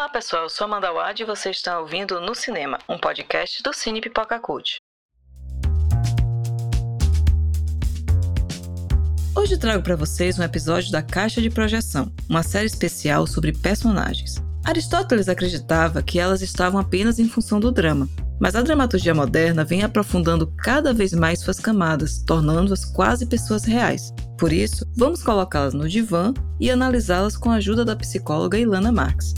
Olá pessoal, eu sou Amanda Wad e você está ouvindo No Cinema, um podcast do Cine Pipoca Cult. Hoje trago para vocês um episódio da Caixa de Projeção, uma série especial sobre personagens. Aristóteles acreditava que elas estavam apenas em função do drama, mas a dramaturgia moderna vem aprofundando cada vez mais suas camadas, tornando-as quase pessoas reais. Por isso, vamos colocá-las no divã e analisá-las com a ajuda da psicóloga Ilana Marx.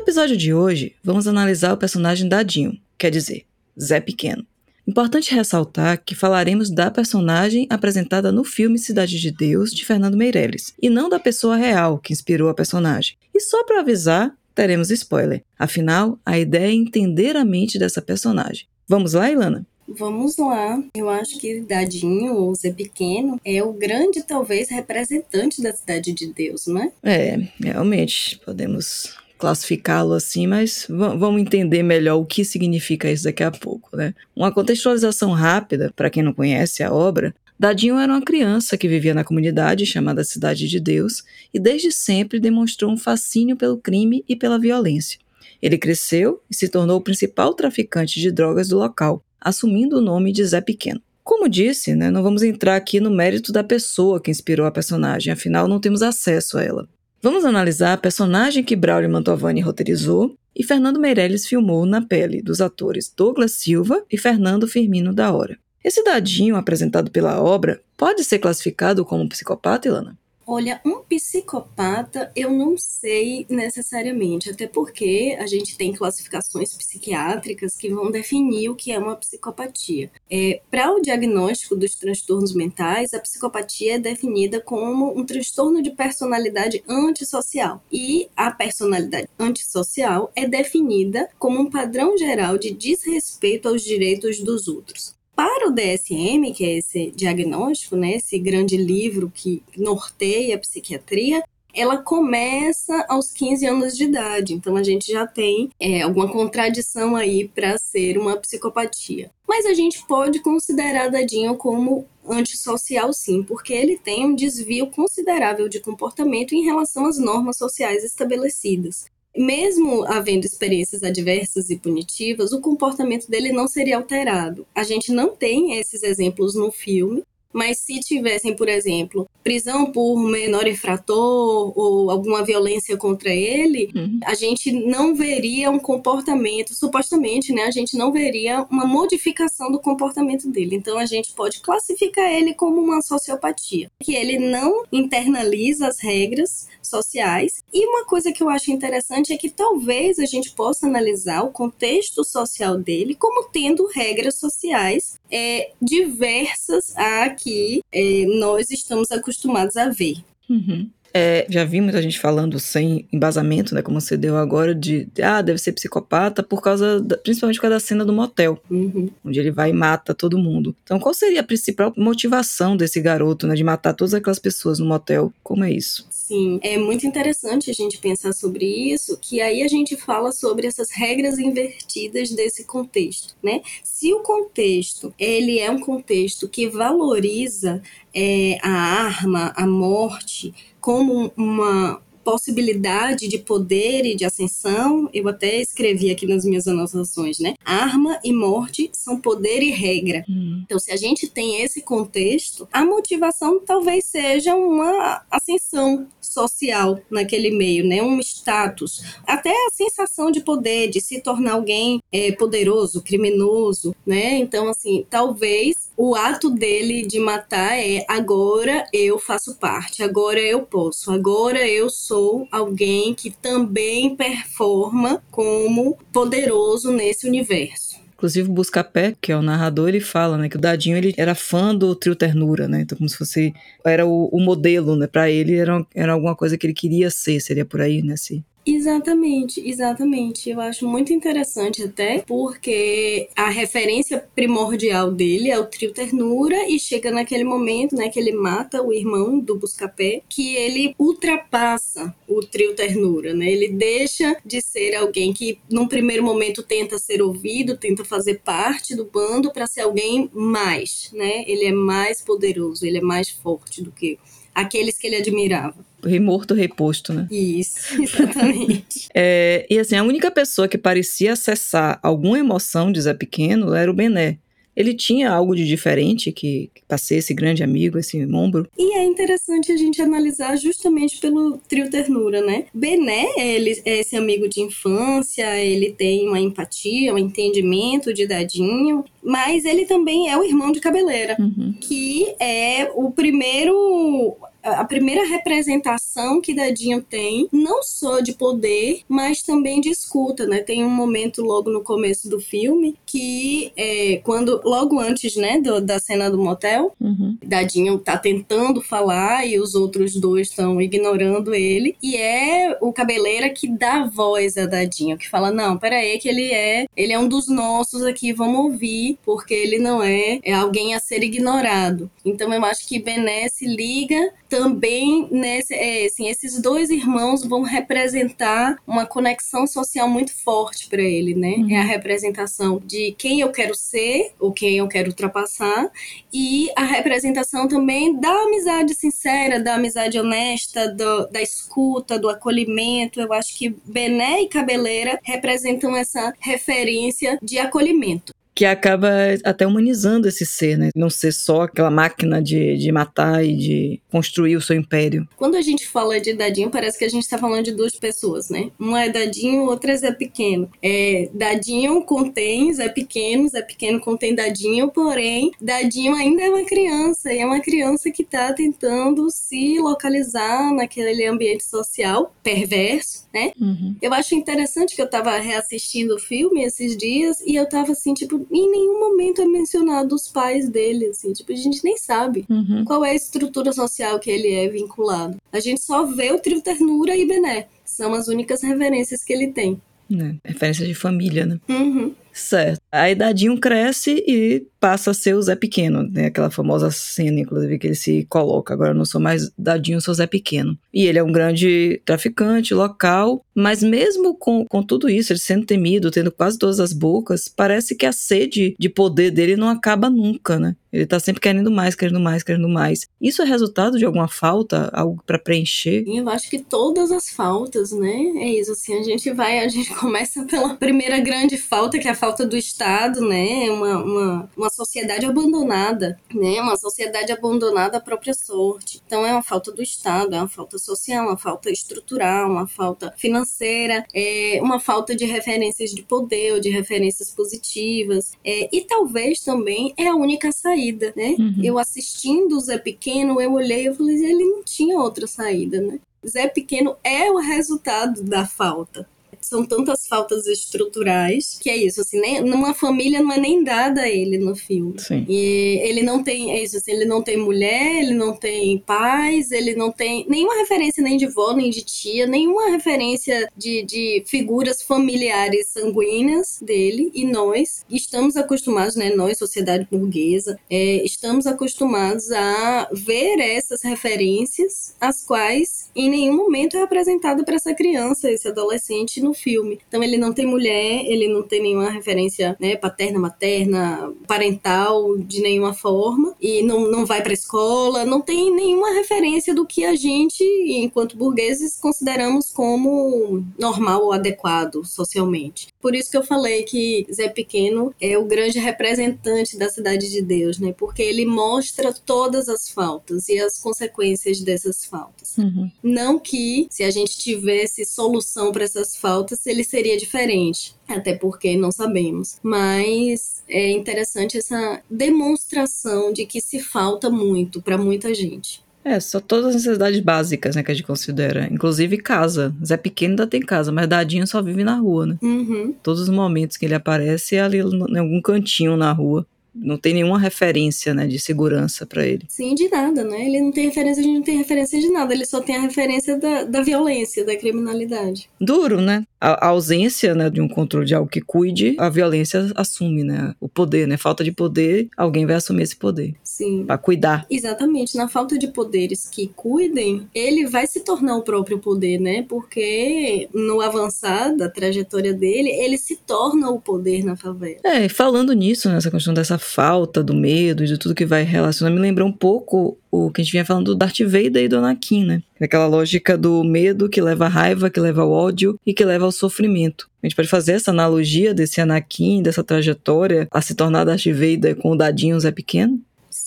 No episódio de hoje, vamos analisar o personagem Dadinho, quer dizer, Zé Pequeno. Importante ressaltar que falaremos da personagem apresentada no filme Cidade de Deus de Fernando Meirelles, e não da pessoa real que inspirou a personagem. E só para avisar, teremos spoiler. Afinal, a ideia é entender a mente dessa personagem. Vamos lá, Ilana? Vamos lá. Eu acho que Dadinho, ou Zé Pequeno, é o grande, talvez, representante da Cidade de Deus, não é? É, realmente. Podemos classificá-lo assim, mas vamos entender melhor o que significa isso daqui a pouco, né? Uma contextualização rápida, para quem não conhece a obra, Dadinho era uma criança que vivia na comunidade chamada Cidade de Deus e desde sempre demonstrou um fascínio pelo crime e pela violência. Ele cresceu e se tornou o principal traficante de drogas do local, assumindo o nome de Zé Pequeno. Como disse, né, não vamos entrar aqui no mérito da pessoa que inspirou a personagem, afinal não temos acesso a ela. Vamos analisar a personagem que Braulio Mantovani roteirizou e Fernando Meirelles filmou na pele dos atores Douglas Silva e Fernando Firmino da Hora. Esse dadinho apresentado pela obra pode ser classificado como psicopata, Ilana? Olha, um psicopata eu não sei necessariamente, até porque a gente tem classificações psiquiátricas que vão definir o que é uma psicopatia. É, Para o diagnóstico dos transtornos mentais, a psicopatia é definida como um transtorno de personalidade antissocial. E a personalidade antissocial é definida como um padrão geral de desrespeito aos direitos dos outros. Para o DSM, que é esse diagnóstico, né, esse grande livro que norteia a psiquiatria, ela começa aos 15 anos de idade. Então a gente já tem é, alguma contradição aí para ser uma psicopatia. Mas a gente pode considerar Dadinho como antissocial sim, porque ele tem um desvio considerável de comportamento em relação às normas sociais estabelecidas mesmo havendo experiências adversas e punitivas, o comportamento dele não seria alterado. A gente não tem esses exemplos no filme, mas se tivessem, por exemplo, prisão por menor infrator ou alguma violência contra ele, uhum. a gente não veria um comportamento, supostamente, né? A gente não veria uma modificação do comportamento dele. Então a gente pode classificar ele como uma sociopatia, que ele não internaliza as regras sociais. E uma coisa que eu acho interessante é que talvez a gente possa analisar o contexto social dele como tendo regras sociais é, diversas a que é, nós estamos acostumados a ver. Uhum. É, já vi muita gente falando sem embasamento, né? Como você deu agora, de, ah, deve ser psicopata, por causa, da, principalmente por causa da cena do motel, uhum. onde ele vai e mata todo mundo. Então, qual seria a principal motivação desse garoto, né? De matar todas aquelas pessoas no motel? Como é isso? Sim, é muito interessante a gente pensar sobre isso, que aí a gente fala sobre essas regras invertidas desse contexto, né? Se o contexto, ele é um contexto que valoriza é, a arma, a morte, como uma possibilidade de poder e de ascensão, eu até escrevi aqui nas minhas anotações, né? Arma e morte são poder e regra. Hum. Então, se a gente tem esse contexto, a motivação talvez seja uma ascensão social naquele meio, né? Um status, até a sensação de poder, de se tornar alguém é, poderoso, criminoso, né? Então, assim, talvez o ato dele de matar é agora eu faço parte, agora eu posso, agora eu sou alguém que também performa como poderoso nesse universo. Inclusive, Buscapé, que é o narrador, ele fala, né, que o Dadinho ele era fã do trio Ternura, né? Então, como se fosse era o, o modelo, né? Para ele era, era alguma coisa que ele queria ser, seria por aí, né? Se Exatamente, exatamente. Eu acho muito interessante até porque a referência primordial dele é o trio Ternura e chega naquele momento, né, que ele mata o irmão do Buscapé, que ele ultrapassa o trio Ternura, né? Ele deixa de ser alguém que num primeiro momento tenta ser ouvido, tenta fazer parte do bando para ser alguém mais, né? Ele é mais poderoso, ele é mais forte do que aqueles que ele admirava. Rei morto, rei posto, né? Isso, exatamente. é, e assim, a única pessoa que parecia acessar alguma emoção de Zé Pequeno era o Bené ele tinha algo de diferente que, que passei esse grande amigo, esse ombro. E é interessante a gente analisar justamente pelo trio ternura, né? Bené, ele é esse amigo de infância, ele tem uma empatia, um entendimento de dadinho, mas ele também é o irmão de cabeleira, uhum. que é o primeiro a primeira representação que Dadinho tem, não só de poder, mas também de escuta, né? Tem um momento logo no começo do filme que é quando logo antes, né, do, da cena do motel, uhum. Dadinho tá tentando falar e os outros dois estão ignorando ele e é o cabeleira que dá voz a Dadinho, que fala não, peraí que ele é, ele é um dos nossos aqui, vamos ouvir, porque ele não é, é alguém a ser ignorado. Então eu acho que Bené se liga também nesse, é, assim, esses dois irmãos vão representar uma conexão social muito forte para ele, né? Uhum. É a representação de quem eu quero ser ou quem eu quero ultrapassar e a representação também da amizade sincera, da amizade honesta, do, da escuta, do acolhimento. Eu acho que Bené e Cabeleira representam essa referência de acolhimento que acaba até humanizando esse ser, né? Não ser só aquela máquina de, de matar e de construir o seu império. Quando a gente fala de Dadinho, parece que a gente está falando de duas pessoas, né? Uma é Dadinho, outra é Zé Pequeno. É, Dadinho contém Zé Pequeno, Zé Pequeno contém Dadinho, porém, Dadinho ainda é uma criança, e é uma criança que está tentando se localizar naquele ambiente social perverso, né? Uhum. Eu acho interessante que eu estava reassistindo o filme esses dias e eu estava assim, tipo, em nenhum momento é mencionado os pais dele, assim, tipo, a gente nem sabe uhum. qual é a estrutura social que ele é vinculado. A gente só vê o trio Ternura e Bené, são as únicas referências que ele tem. É, referência de família, né? Uhum. Certo. A idadinho cresce e passa a ser o Zé Pequeno, né? Aquela famosa cena, inclusive, que ele se coloca. Agora eu não sou mais Dadinho, sou Zé Pequeno. E ele é um grande traficante local, mas mesmo com, com tudo isso, ele sendo temido, tendo quase todas as bocas, parece que a sede de poder dele não acaba nunca, né? Ele tá sempre querendo mais, querendo mais, querendo mais. Isso é resultado de alguma falta, algo para preencher? Eu acho que todas as faltas, né? É isso, assim, a gente vai, a gente começa pela primeira grande falta, que é a falta do Estado, né? Uma, uma, uma sociedade abandonada, né? Uma sociedade abandonada à própria sorte. Então é uma falta do Estado, é uma falta social, uma falta estrutural, uma falta financeira, é uma falta de referências de poder ou de referências positivas. É, e talvez também é a única saída, né? Uhum. Eu assistindo o Zé Pequeno, eu olhei e falei, ele não tinha outra saída, né? Zé Pequeno é o resultado da falta são tantas faltas estruturais que é isso, assim, nem, numa família não é nem dada a ele no filme. Sim. E ele não tem, é isso, assim, ele não tem mulher, ele não tem pais, ele não tem nenhuma referência nem de vó, nem de tia, nenhuma referência de, de figuras familiares sanguíneas dele. E nós estamos acostumados, né, nós, sociedade burguesa, é, estamos acostumados a ver essas referências, as quais em nenhum momento é apresentado para essa criança, esse adolescente no filme. Então ele não tem mulher, ele não tem nenhuma referência né, paterna, materna, parental de nenhuma forma e não, não vai para escola, não tem nenhuma referência do que a gente, enquanto burgueses, consideramos como normal ou adequado socialmente. Por isso que eu falei que Zé Pequeno é o grande representante da cidade de Deus, né? Porque ele mostra todas as faltas e as consequências dessas faltas. Uhum. Não que se a gente tivesse solução para essas faltas, ele seria diferente. Até porque não sabemos. Mas é interessante essa demonstração de que se falta muito para muita gente. É, só todas as necessidades básicas, né, que a gente considera. Inclusive casa. Zé Pequeno ainda tem casa, mas Dadinho só vive na rua, né? Uhum. Todos os momentos que ele aparece é ali em algum cantinho na rua não tem nenhuma referência, né, de segurança para ele. Sim, de nada, né? Ele não tem referência, a gente não tem referência de nada, ele só tem a referência da, da violência, da criminalidade. Duro, né? A, a, ausência, né, de um controle de algo que cuide, a violência assume, né, o poder, né? Falta de poder, alguém vai assumir esse poder. Sim. Para cuidar. Exatamente, na falta de poderes que cuidem, ele vai se tornar o próprio poder, né? Porque no avançar da trajetória dele, ele se torna o poder na favela. É, falando nisso, nessa questão dessa falta do medo, de tudo que vai relacionar, me lembrou um pouco o que a gente vinha falando do Darth Vader e do Anakin, né? Aquela lógica do medo que leva à raiva, que leva ao ódio e que leva ao sofrimento. A gente pode fazer essa analogia desse Anakin, dessa trajetória, a se tornar Darth Vader com o dadinho Zé Pequeno?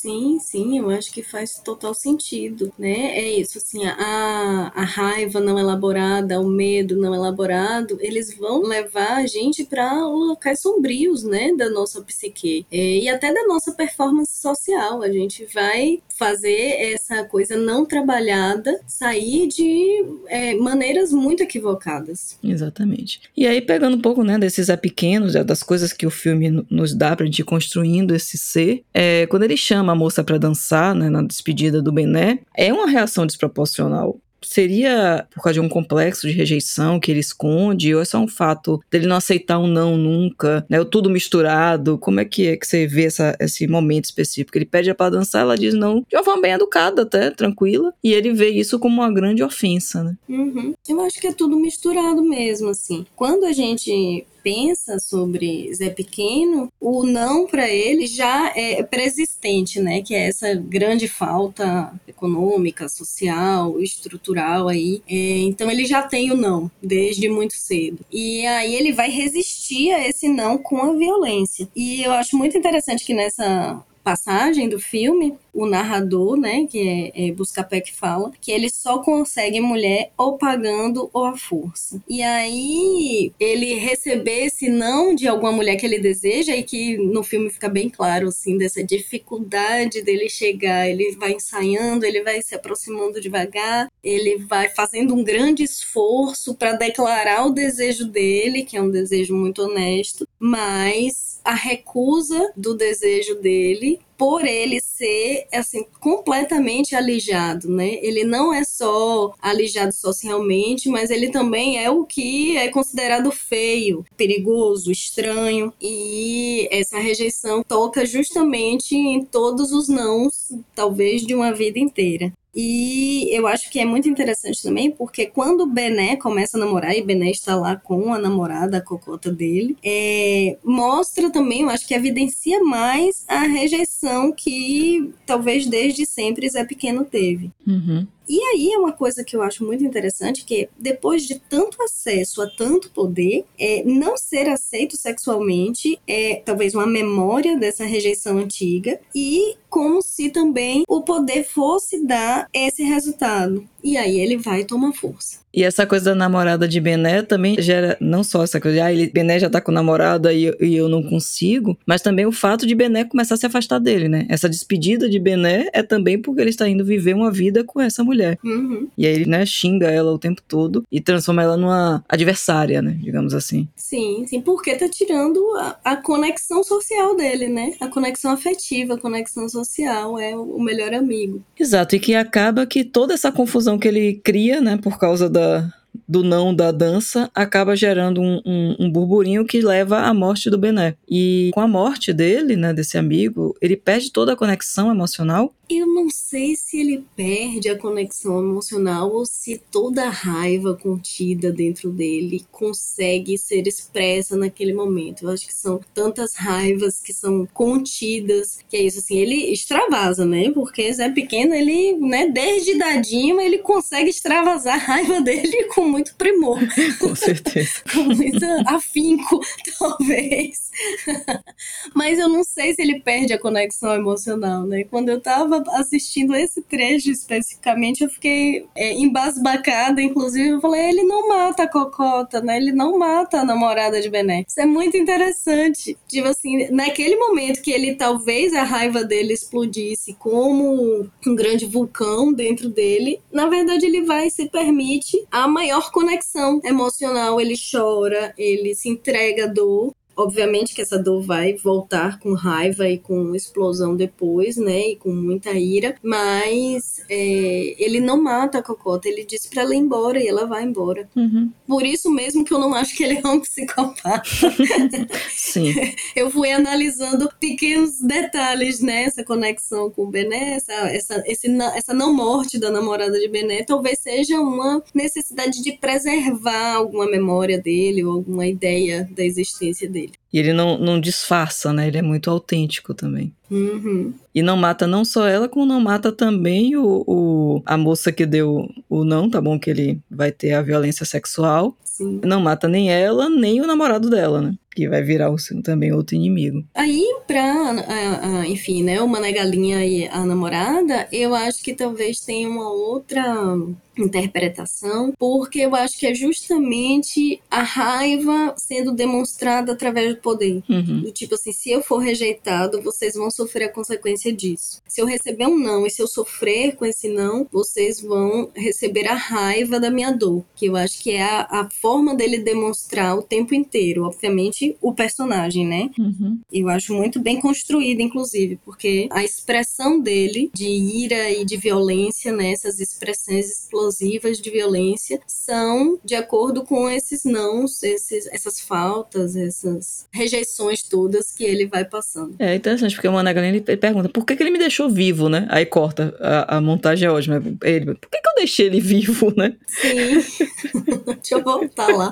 Sim, sim, eu acho que faz total sentido, né? É isso, assim, a, a raiva não elaborada, o medo não elaborado, eles vão levar a gente para locais sombrios, né, da nossa psique é, e até da nossa performance social. A gente vai fazer essa coisa não trabalhada sair de é, maneiras muito equivocadas. Exatamente. E aí, pegando um pouco, né, desses é pequenos, das coisas que o filme nos dá pra gente ir construindo esse ser, é, quando ele chama a moça para dançar, né, na despedida do Bené, é uma reação desproporcional seria por causa de um complexo de rejeição que ele esconde, ou é só um fato dele não aceitar um não nunca, né? Ou tudo misturado? Como é que é que você vê essa, esse momento específico? Ele pede para dançar, ela diz não, de uma forma bem educada até, tranquila, e ele vê isso como uma grande ofensa, né? Uhum. Eu acho que é tudo misturado mesmo, assim. Quando a gente pensa sobre Zé Pequeno, o não para ele já é persistente, né? Que é essa grande falta econômica, social, estrutural aí. É, então ele já tem o não desde muito cedo. E aí ele vai resistir a esse não com a violência. E eu acho muito interessante que nessa passagem do filme, o narrador, né, que é, é Buscapé que fala, que ele só consegue mulher ou pagando ou à força. E aí ele receber esse não de alguma mulher que ele deseja e que no filme fica bem claro assim dessa dificuldade dele chegar, ele vai ensaiando, ele vai se aproximando devagar, ele vai fazendo um grande esforço para declarar o desejo dele, que é um desejo muito honesto, mas a recusa do desejo dele por ele ser assim completamente alijado, né? Ele não é só alijado socialmente, mas ele também é o que é considerado feio, perigoso, estranho. E essa rejeição toca justamente em todos os nãos, talvez de uma vida inteira. E eu acho que é muito interessante também, porque quando o Bené começa a namorar, e Bené está lá com a namorada, a cocota dele, é, mostra também, eu acho que evidencia mais a rejeição que talvez desde sempre Zé Pequeno teve. Uhum. E aí é uma coisa que eu acho muito interessante, que depois de tanto acesso a tanto poder, é, não ser aceito sexualmente é talvez uma memória dessa rejeição antiga e como se também o poder fosse dar esse resultado. E aí ele vai e toma força. E essa coisa da namorada de Bené também gera não só essa coisa de, ah, ele, Bené já tá com namorada e, e eu não consigo, mas também o fato de Bené começar a se afastar dele, né? Essa despedida de Bené é também porque ele está indo viver uma vida com essa mulher. Uhum. E aí ele, né, xinga ela o tempo todo e transforma ela numa adversária, né? Digamos assim. Sim, sim, porque tá tirando a, a conexão social dele, né? A conexão afetiva, a conexão social é o melhor amigo. Exato, e que acaba que toda essa confusão que ele cria, né, por causa da, do não da dança acaba gerando um, um, um, burburinho que leva à morte do Bené. E com a morte dele, né, desse amigo, ele perde toda a conexão emocional eu não sei se ele perde a conexão emocional ou se toda a raiva contida dentro dele consegue ser expressa naquele momento. Eu acho que são tantas raivas que são contidas, que é isso assim, ele extravasa, né? Porque Zé Pequeno, ele, né, desde dadinho, ele consegue extravasar a raiva dele com muito primor. Com certeza. com muito afinco, talvez. Mas eu não sei se ele perde a conexão emocional, né? Quando eu tava assistindo esse trecho especificamente, eu fiquei é, embasbacada. Inclusive, eu falei: ele não mata a Cocota, né? Ele não mata a namorada de Bené. Isso é muito interessante. Tipo assim, naquele momento que ele talvez a raiva dele explodisse como um grande vulcão dentro dele, na verdade, ele vai e se permite a maior conexão emocional. Ele chora, ele se entrega à dor. Obviamente que essa dor vai voltar com raiva e com explosão depois, né? E com muita ira, mas é, ele não mata a Cocota, ele diz para ela ir embora e ela vai embora. Uhum. Por isso mesmo que eu não acho que ele é um psicopata. Sim. eu fui analisando pequenos detalhes, né? Essa conexão com o Bené, essa, essa, esse, essa não morte da namorada de Bené, talvez seja uma necessidade de preservar alguma memória dele ou alguma ideia da existência dele. E ele não, não disfarça, né? Ele é muito autêntico também. Uhum. E não mata não só ela, como não mata também o, o, a moça que deu o não, tá bom? Que ele vai ter a violência sexual. Sim. Não mata nem ela, nem o namorado dela, né? Que vai virar o, também outro inimigo. Aí, pra, enfim, né, o Mané Galinha e a namorada, eu acho que talvez tenha uma outra interpretação, porque eu acho que é justamente a raiva sendo demonstrada através do poder. Uhum. Do tipo assim, se eu for rejeitado, vocês vão sofrer a consequência disso. Se eu receber um não e se eu sofrer com esse não, vocês vão receber a raiva da minha dor, que eu acho que é a, a forma dele demonstrar o tempo inteiro, obviamente o personagem, né? Uhum. Eu acho muito bem construída, inclusive, porque a expressão dele de ira e de violência, né, essas expressões explosivas de violência, são de acordo com esses nãos, esses, essas faltas, essas rejeições todas que ele vai passando. É interessante, porque o ele pergunta por que, que ele me deixou vivo, né? Aí corta, a, a montagem é ótima. Ele, por que, que eu deixei ele vivo, né? Sim. Deixa eu voltar lá.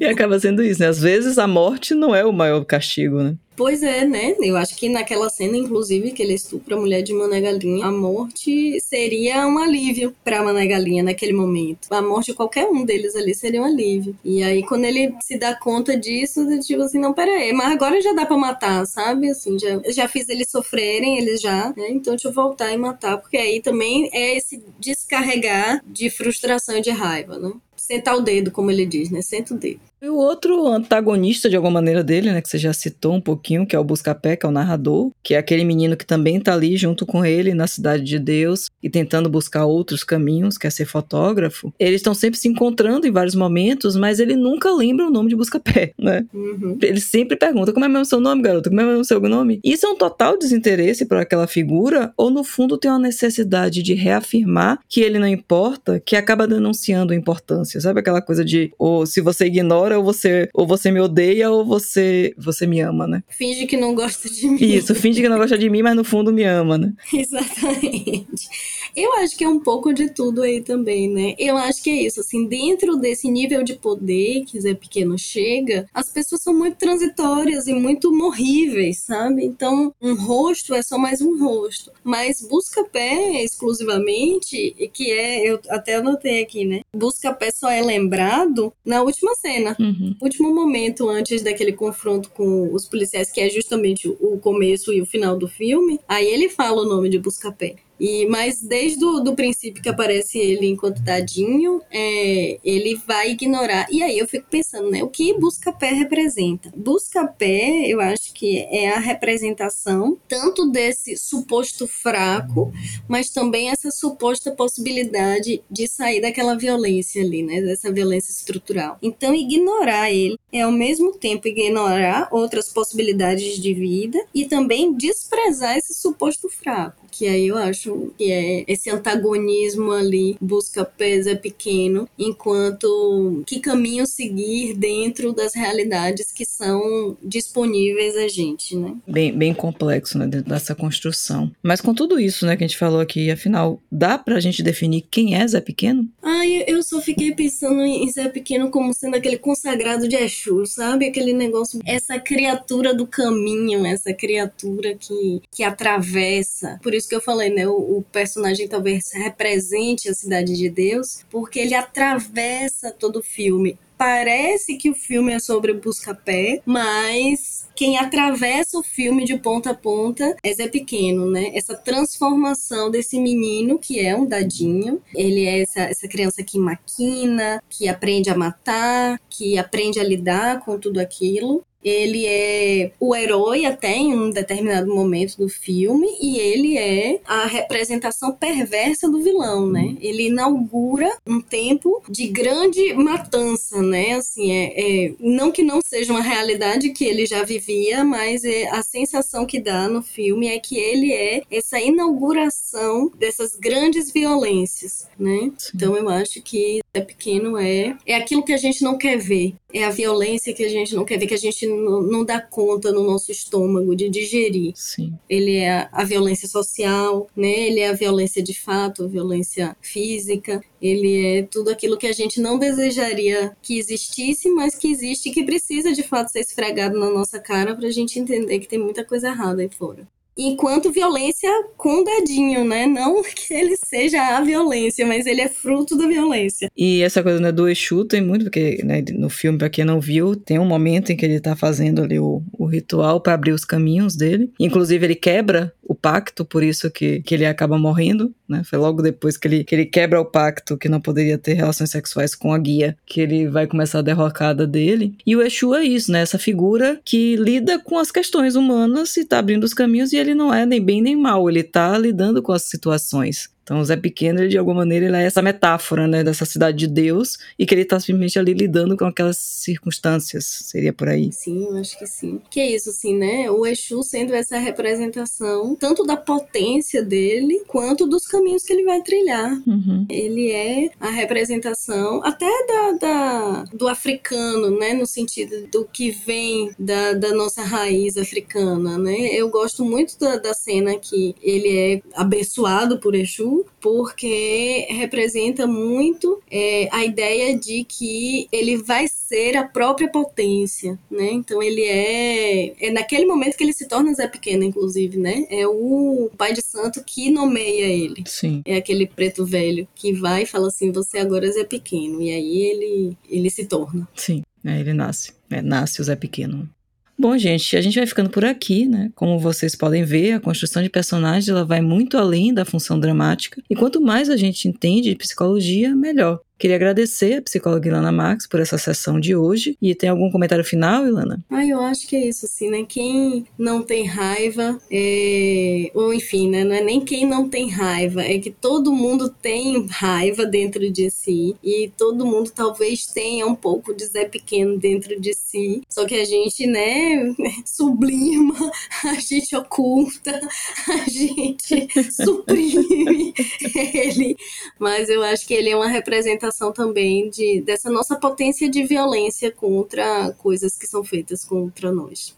e acaba sendo isso, né? Às vezes a morte não é o maior castigo, né? Pois é, né? Eu acho que naquela cena, inclusive, que ele estupra a mulher de Mané Galinha, a morte seria um alívio pra Mané Galinha naquele momento. A morte de qualquer um deles ali seria um alívio. E aí, quando ele se dá conta disso, tipo assim, não, pera aí, mas agora já dá pra matar, sabe? Assim, já, já fiz eles sofrerem, eles já, né? Então deixa eu voltar e matar, porque aí também é esse descarregar de frustração e de raiva, né? Sentar o dedo, como ele diz, né? Senta o dedo. E o outro antagonista, de alguma maneira, dele, né, que você já citou um pouquinho, que é o Buscapé, que é o narrador, que é aquele menino que também tá ali junto com ele na Cidade de Deus e tentando buscar outros caminhos, quer ser fotógrafo. Eles estão sempre se encontrando em vários momentos, mas ele nunca lembra o nome de Buscapé, né? Uhum. Ele sempre pergunta, como é mesmo o seu nome, garoto? Como é mesmo o seu nome? Isso é um total desinteresse por aquela figura, ou no fundo tem uma necessidade de reafirmar que ele não importa, que acaba denunciando a importância, sabe? Aquela coisa de, ou se você ignora, ou você, ou você me odeia, ou você, você me ama, né? Finge que não gosta de mim. Isso, finge que não gosta de mim, mas no fundo me ama, né? Exatamente. Eu acho que é um pouco de tudo aí também, né? Eu acho que é isso, assim, dentro desse nível de poder que Zé Pequeno chega, as pessoas são muito transitórias e muito morríveis, sabe? Então, um rosto é só mais um rosto. Mas busca-pé exclusivamente, que é, eu até anotei aqui, né? Busca-pé só é lembrado na última cena. Uhum. Último momento antes daquele confronto com os policiais, que é justamente o começo e o final do filme, aí ele fala o nome de Busca-pé. E, mas desde o do princípio que aparece ele enquanto dadinho, é, ele vai ignorar. E aí eu fico pensando, né? O que busca-pé representa? Busca-pé, eu acho que é a representação tanto desse suposto fraco, mas também essa suposta possibilidade de sair daquela violência ali, né? Dessa violência estrutural. Então, ignorar ele é ao mesmo tempo ignorar outras possibilidades de vida e também desprezar esse suposto fraco que aí eu acho que é esse antagonismo ali busca peso é pequeno, enquanto que caminho seguir dentro das realidades que são disponíveis a gente, né? Bem, bem complexo, né, dentro dessa construção. Mas com tudo isso, né, que a gente falou aqui, afinal, dá pra gente definir quem é Zé Pequeno? Ai, eu só fiquei pensando em Zé Pequeno como sendo aquele consagrado de Exu, sabe? Aquele negócio, essa criatura do caminho, essa criatura que, que atravessa. Por isso que eu falei, né? O, o, personagem talvez represente a cidade de Deus, porque ele atravessa todo o filme. Parece que o filme é sobre o busca-pé, mas quem atravessa o filme de ponta a ponta é Zé Pequeno, né? Essa transformação desse menino, que é um dadinho. Ele é essa, essa criança que maquina, que aprende a matar, que aprende a lidar com tudo aquilo ele é o herói até em um determinado momento do filme e ele é a representação perversa do vilão, né? Ele inaugura um tempo de grande matança, né? Assim, é, é não que não seja uma realidade que ele já vivia, mas é, a sensação que dá no filme é que ele é essa inauguração dessas grandes violências, né? Então eu acho que é pequeno é é aquilo que a gente não quer ver, é a violência que a gente não quer ver, que a gente não, não dá conta no nosso estômago de digerir. Sim. Ele é a, a violência social, né? Ele é a violência de fato, a violência física. Ele é tudo aquilo que a gente não desejaria que existisse, mas que existe e que precisa de fato ser esfregado na nossa cara para a gente entender que tem muita coisa errada aí fora enquanto violência com dedinho, né? Não que ele seja a violência, mas ele é fruto da violência. E essa coisa né, do Exu tem muito, porque né, no filme, para quem não viu, tem um momento em que ele tá fazendo ali o, o ritual para abrir os caminhos dele. Inclusive, ele quebra o pacto, por isso que, que ele acaba morrendo, né? Foi logo depois que ele, que ele quebra o pacto, que não poderia ter relações sexuais com a guia, que ele vai começar a derrocada dele. E o Exu é isso, né? Essa figura que lida com as questões humanas e tá abrindo os caminhos e ele não é nem bem nem mal, ele tá lidando com as situações. Então, o Zé Pequeno, de alguma maneira, ele é essa metáfora, né, dessa cidade de Deus e que ele está simplesmente ali lidando com aquelas circunstâncias. Seria por aí? Sim, eu acho que sim. Que é isso, assim, né? O Exu sendo essa representação tanto da potência dele quanto dos caminhos que ele vai trilhar. Uhum. Ele é a representação até da, da, do africano, né? No sentido do que vem da, da nossa raiz africana, né? Eu gosto muito da, da cena que ele é abençoado por Exu porque representa muito é, a ideia de que ele vai ser a própria potência, né? Então ele é é naquele momento que ele se torna Zé Pequeno, inclusive, né? É o pai de santo que nomeia ele. Sim. É aquele preto velho que vai e fala assim: "Você agora é Zé Pequeno". E aí ele ele se torna. Sim, é, ele nasce. É, nasce o Zé Pequeno. Bom, gente, a gente vai ficando por aqui, né? Como vocês podem ver, a construção de personagens ela vai muito além da função dramática, e quanto mais a gente entende de psicologia, melhor. Queria agradecer a psicóloga Ilana Max por essa sessão de hoje. E tem algum comentário final, Ilana? Ah, eu acho que é isso, assim, né? Quem não tem raiva, é... ou enfim, né? Não é nem quem não tem raiva, é que todo mundo tem raiva dentro de si. E todo mundo talvez tenha um pouco de Zé Pequeno dentro de si. Só que a gente, né, sublima, a gente oculta, a gente suprime ele. Mas eu acho que ele é uma representação representação também de, dessa nossa potência de violência contra coisas que são feitas contra nós.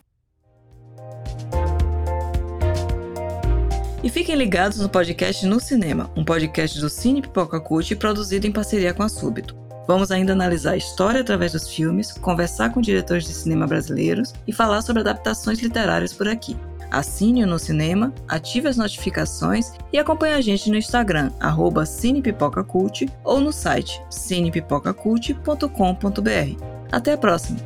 E fiquem ligados no podcast No Cinema, um podcast do Cine Pipoca Cult produzido em parceria com a Súbito. Vamos ainda analisar a história através dos filmes, conversar com diretores de cinema brasileiros e falar sobre adaptações literárias por aqui. Assine-o no cinema, ative as notificações e acompanhe a gente no Instagram, arroba cinepipocacult ou no site cinepipocacult.com.br. Até a próxima!